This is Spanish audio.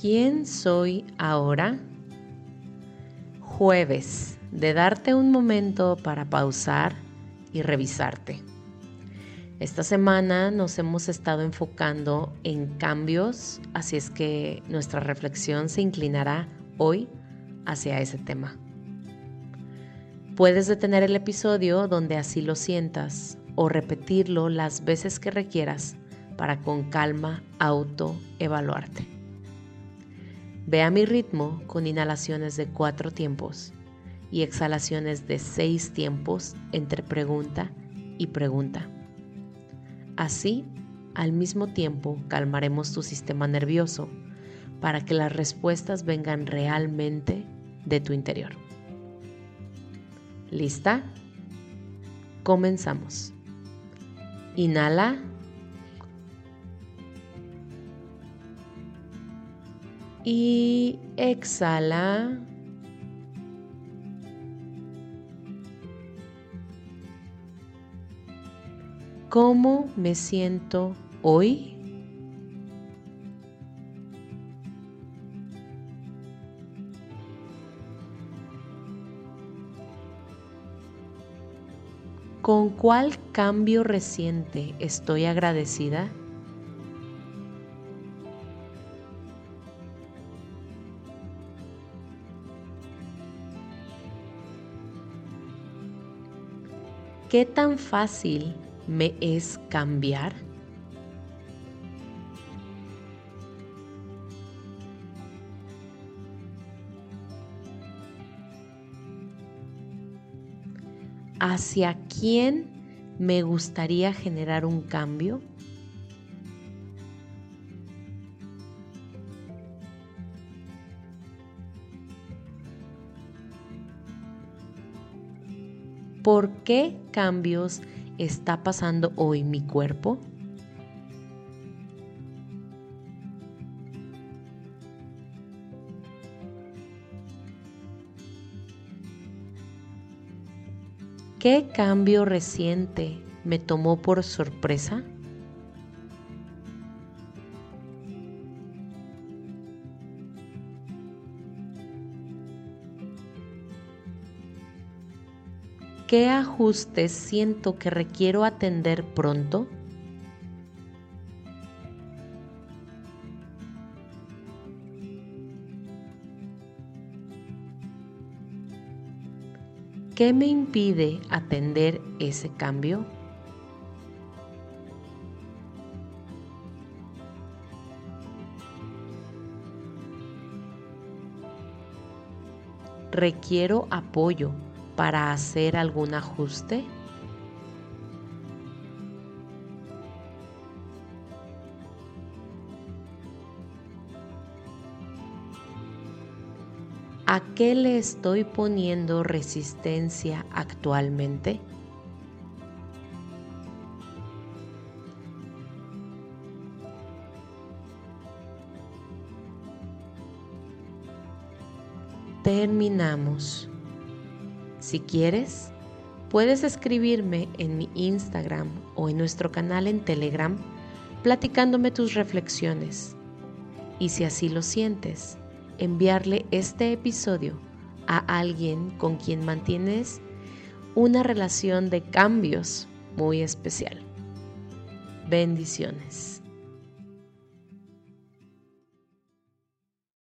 ¿Quién soy ahora? Jueves, de darte un momento para pausar y revisarte. Esta semana nos hemos estado enfocando en cambios, así es que nuestra reflexión se inclinará hoy hacia ese tema. Puedes detener el episodio donde así lo sientas o repetirlo las veces que requieras para con calma autoevaluarte. Ve a mi ritmo con inhalaciones de cuatro tiempos y exhalaciones de seis tiempos entre pregunta y pregunta. Así, al mismo tiempo, calmaremos tu sistema nervioso para que las respuestas vengan realmente de tu interior. ¿Lista? Comenzamos. Inhala. Y exhala. ¿Cómo me siento hoy? ¿Con cuál cambio reciente estoy agradecida? ¿Qué tan fácil me es cambiar? ¿Hacia quién me gustaría generar un cambio? ¿Por qué cambios está pasando hoy mi cuerpo? ¿Qué cambio reciente me tomó por sorpresa? ¿Qué ajustes siento que requiero atender pronto? ¿Qué me impide atender ese cambio? ¿Requiero apoyo para hacer algún ajuste? ¿A qué le estoy poniendo resistencia actualmente? Terminamos. Si quieres, puedes escribirme en mi Instagram o en nuestro canal en Telegram platicándome tus reflexiones. Y si así lo sientes, enviarle este episodio a alguien con quien mantienes una relación de cambios muy especial. Bendiciones.